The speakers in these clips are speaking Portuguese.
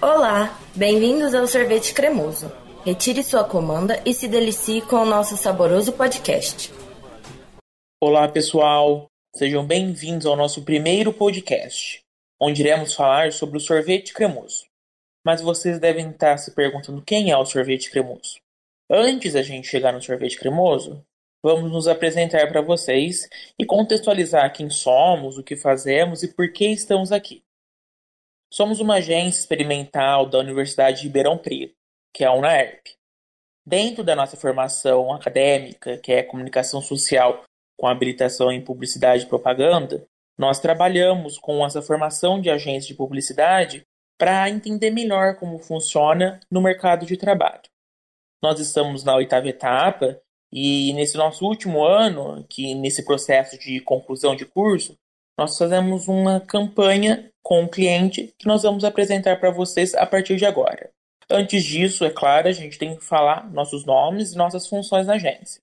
Olá, bem-vindos ao Sorvete Cremoso. Retire sua comanda e se delicie com o nosso saboroso podcast. Olá, pessoal. Sejam bem-vindos ao nosso primeiro podcast, onde iremos falar sobre o sorvete cremoso. Mas vocês devem estar se perguntando quem é o sorvete cremoso. Antes da gente chegar no sorvete cremoso, vamos nos apresentar para vocês e contextualizar quem somos, o que fazemos e por que estamos aqui. Somos uma agência experimental da Universidade de Ribeirão Preto, que é a UNAERP. Dentro da nossa formação acadêmica, que é comunicação social com habilitação em publicidade e propaganda, nós trabalhamos com essa formação de agência de publicidade para entender melhor como funciona no mercado de trabalho. Nós estamos na oitava etapa e nesse nosso último ano, que nesse processo de conclusão de curso, nós fazemos uma campanha com o cliente que nós vamos apresentar para vocês a partir de agora. Antes disso, é claro, a gente tem que falar nossos nomes e nossas funções na agência.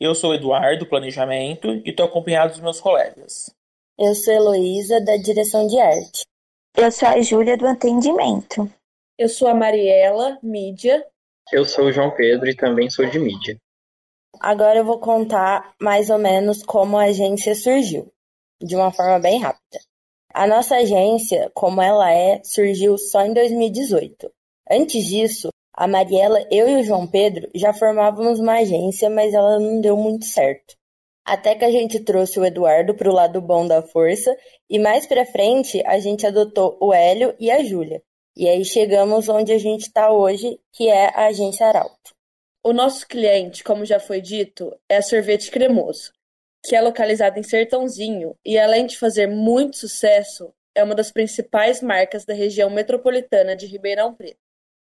Eu sou Eduardo, Planejamento, e estou acompanhado dos meus colegas. Eu sou Heloísa, da Direção de Arte. Eu sou a Júlia, do Atendimento. Eu sou a Mariela, Mídia. Eu sou o João Pedro e também sou de Mídia. Agora eu vou contar mais ou menos como a agência surgiu de uma forma bem rápida. A nossa agência, como ela é, surgiu só em 2018. Antes disso, a Mariela, eu e o João Pedro já formávamos uma agência, mas ela não deu muito certo. Até que a gente trouxe o Eduardo para o lado bom da força e mais para frente a gente adotou o Hélio e a Júlia. E aí chegamos onde a gente está hoje, que é a agência Arauto. O nosso cliente, como já foi dito, é Sorvete Cremoso, que é localizada em Sertãozinho e, além de fazer muito sucesso, é uma das principais marcas da região metropolitana de Ribeirão Preto.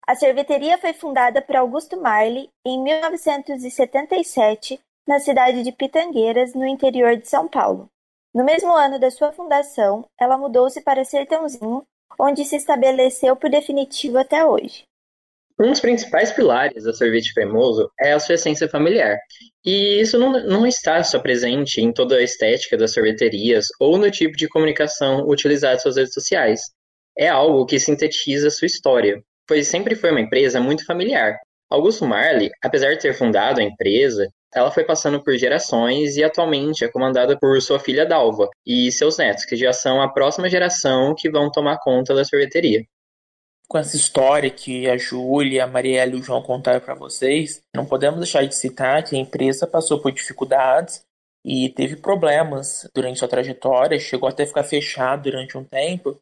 A sorveteria foi fundada por Augusto Marley em 1977 na cidade de Pitangueiras, no interior de São Paulo. No mesmo ano da sua fundação, ela mudou-se para Sertãozinho, onde se estabeleceu por definitivo até hoje. Um dos principais pilares da sorvete cremoso é a sua essência familiar. E isso não, não está só presente em toda a estética das sorveterias ou no tipo de comunicação utilizada em suas redes sociais. É algo que sintetiza sua história, pois sempre foi uma empresa muito familiar. Augusto Marley, apesar de ter fundado a empresa, ela foi passando por gerações e atualmente é comandada por sua filha Dalva e seus netos, que já são a próxima geração que vão tomar conta da sorveteria com essa história que a Júlia, a Marielle e o João contaram para vocês, não podemos deixar de citar que a empresa passou por dificuldades e teve problemas durante sua trajetória, chegou até ficar fechado durante um tempo.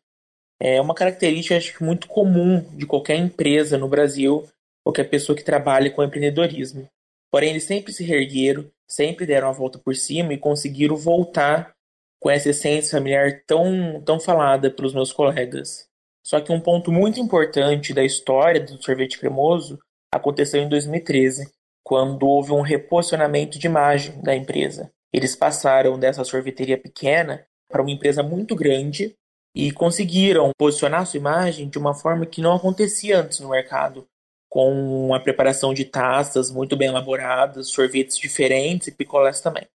É uma característica muito comum de qualquer empresa no Brasil, qualquer pessoa que trabalha com empreendedorismo. Porém, eles sempre se reergueram, sempre deram a volta por cima e conseguiram voltar com essa essência familiar tão, tão falada pelos meus colegas. Só que um ponto muito importante da história do sorvete cremoso aconteceu em 2013, quando houve um reposicionamento de imagem da empresa. Eles passaram dessa sorveteria pequena para uma empresa muito grande e conseguiram posicionar sua imagem de uma forma que não acontecia antes no mercado, com a preparação de taças muito bem elaboradas, sorvetes diferentes e picolés também.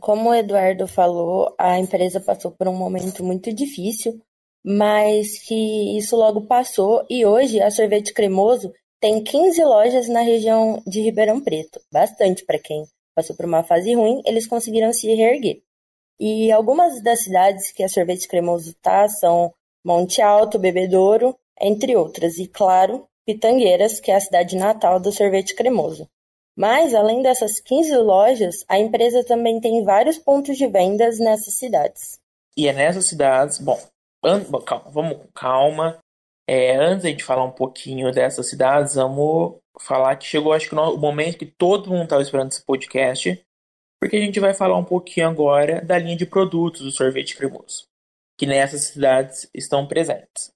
Como o Eduardo falou, a empresa passou por um momento muito difícil, mas que isso logo passou e hoje a Sorvete Cremoso tem 15 lojas na região de Ribeirão Preto. Bastante para quem passou por uma fase ruim, eles conseguiram se reerguer. E algumas das cidades que a Sorvete Cremoso está são Monte Alto, Bebedouro, entre outras. E, claro, Pitangueiras, que é a cidade natal do sorvete cremoso. Mas, além dessas 15 lojas, a empresa também tem vários pontos de vendas nessas cidades. E é nessas cidades, bom, An calma, vamos com calma. É, antes de falar um pouquinho dessas cidades, vamos falar que chegou, acho que o momento que todo mundo estava esperando esse podcast, porque a gente vai falar um pouquinho agora da linha de produtos do sorvete cremoso, que nessas cidades estão presentes.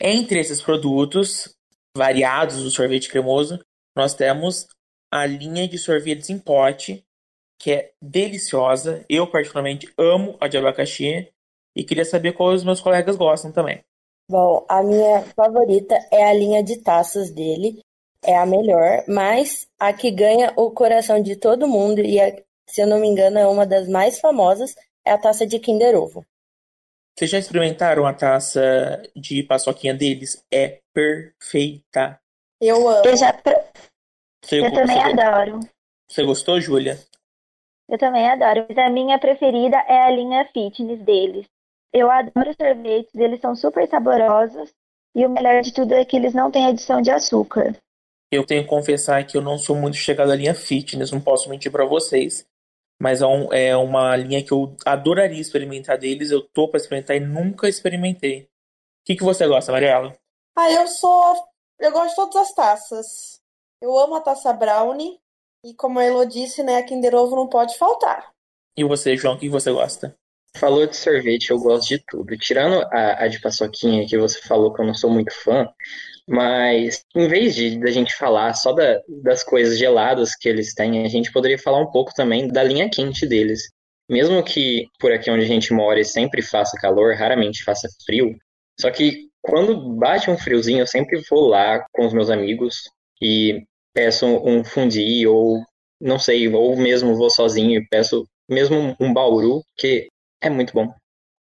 Entre esses produtos variados do sorvete cremoso, nós temos a linha de sorvetes em pote, que é deliciosa. Eu, particularmente, amo a de abacaxi e queria saber qual os meus colegas gostam também. Bom, a minha favorita é a linha de taças dele, é a melhor, mas a que ganha o coração de todo mundo e, a, se eu não me engano, é uma das mais famosas, é a taça de Kinder Ovo. Vocês já experimentaram a taça de paçoquinha deles? É perfeita. Eu amo. Eu, já... Você, eu também você, adoro. Você gostou, Júlia? Eu também adoro. Mas a minha preferida é a linha fitness deles. Eu adoro os sorvetes, eles são super saborosos. E o melhor de tudo é que eles não têm adição de açúcar. Eu tenho que confessar que eu não sou muito chegado à linha fitness, não posso mentir para vocês. Mas é, um, é, uma linha que eu adoraria experimentar deles. Eu tô para experimentar e nunca experimentei. O que, que você gosta, Mariela? Ah, eu sou. Eu gosto de todas as taças. Eu amo a taça Brownie. E como a Elo disse, né, a Kinder Ovo não pode faltar. E você, João, o que você gosta? Falou de sorvete, eu gosto de tudo. Tirando a, a de paçoquinha, que você falou que eu não sou muito fã, mas em vez de da gente falar só da, das coisas geladas que eles têm, a gente poderia falar um pouco também da linha quente deles. Mesmo que por aqui onde a gente mora sempre faça calor, raramente faça frio. Só que quando bate um friozinho, eu sempre vou lá com os meus amigos e peço um fundi ou não sei, ou mesmo vou sozinho e peço mesmo um bauru, que é muito bom.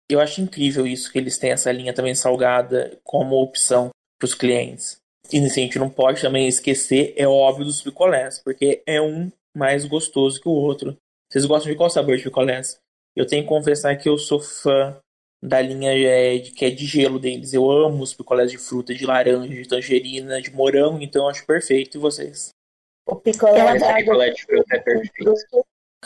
Eu acho incrível isso que eles têm essa linha também salgada como opção para os clientes. E assim, a gente não pode também esquecer, é óbvio, dos picolés, porque é um mais gostoso que o outro. Vocês gostam de qual sabor de picolés? Eu tenho que confessar que eu sou fã da linha é, de, que é de gelo deles. Eu amo os picolés de fruta, de laranja, de tangerina, de morango, então eu acho perfeito. E vocês? O picolé, Esse picolé de fruta é perfeito.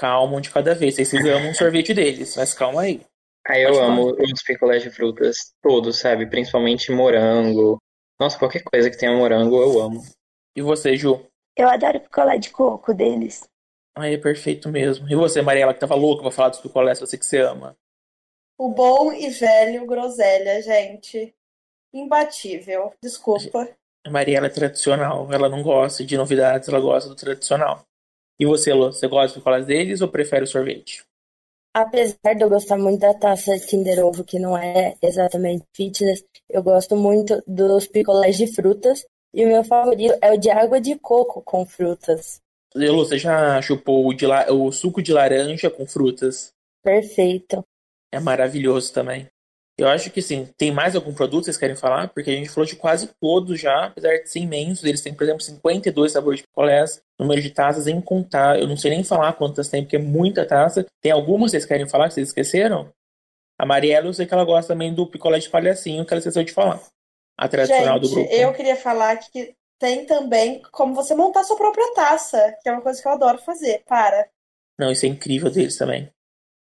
Calma um de cada vez. Vocês amam o sorvete deles, mas calma aí. Ah, eu Pode amo falar. os picolés de frutas todos, sabe? Principalmente morango. Nossa, qualquer coisa que tenha morango eu amo. E você, Ju? Eu adoro o picolé de coco deles. Ah, é perfeito mesmo. E você, Mariela, que tava louca pra falar dos picolés, você que você ama? O bom e velho groselha, gente. Imbatível. Desculpa. A Mariela é tradicional. Ela não gosta de novidades, ela gosta do tradicional. E você, Lô, você gosta de picolés deles ou prefere o sorvete? Apesar de eu gostar muito da taça Kinder Ovo, que não é exatamente fitness, eu gosto muito dos picolés de frutas. E o meu favorito é o de água de coco com frutas. Lô, você já chupou o, de la... o suco de laranja com frutas? Perfeito. É maravilhoso também. Eu acho que sim. Tem mais algum produto que vocês querem falar? Porque a gente falou de quase todos já, apesar de ser imensos. Eles têm, por exemplo, 52 sabores de picolés, número de taças em contar. Eu não sei nem falar quantas tem, porque é muita taça. Tem algumas que vocês querem falar que vocês esqueceram? A Mariela, eu sei que ela gosta também do picolé de palhacinho, que ela esqueceu de falar. A tradicional gente, do grupo. Eu queria falar que tem também como você montar sua própria taça, que é uma coisa que eu adoro fazer. Para. Não, isso é incrível deles também.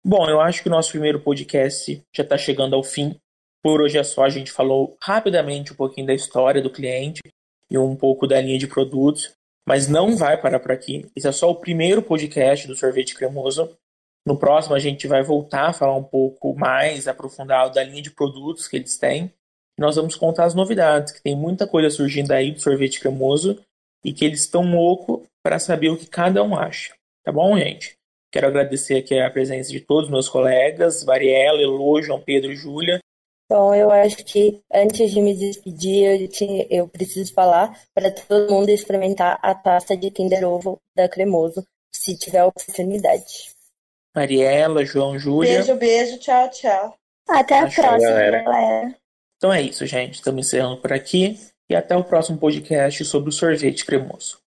Bom, eu acho que o nosso primeiro podcast já está chegando ao fim. Por hoje é só, a gente falou rapidamente um pouquinho da história do cliente e um pouco da linha de produtos, mas não vai parar por aqui. Esse é só o primeiro podcast do Sorvete Cremoso. No próximo, a gente vai voltar a falar um pouco mais aprofundado da linha de produtos que eles têm. Nós vamos contar as novidades, que tem muita coisa surgindo aí do Sorvete Cremoso e que eles estão loucos para saber o que cada um acha. Tá bom, gente? Quero agradecer aqui a presença de todos os meus colegas, Variela, Elô, João Pedro e Júlia. Bom, eu acho que antes de me despedir, eu, tinha, eu preciso falar para todo mundo experimentar a taça de Kinder Ovo da Cremoso, se tiver oportunidade. Mariela, João, Júlia. Beijo, beijo, tchau, tchau. Até a próxima, galera. galera. Então é isso, gente. Estamos encerrando por aqui e até o próximo podcast sobre o sorvete cremoso.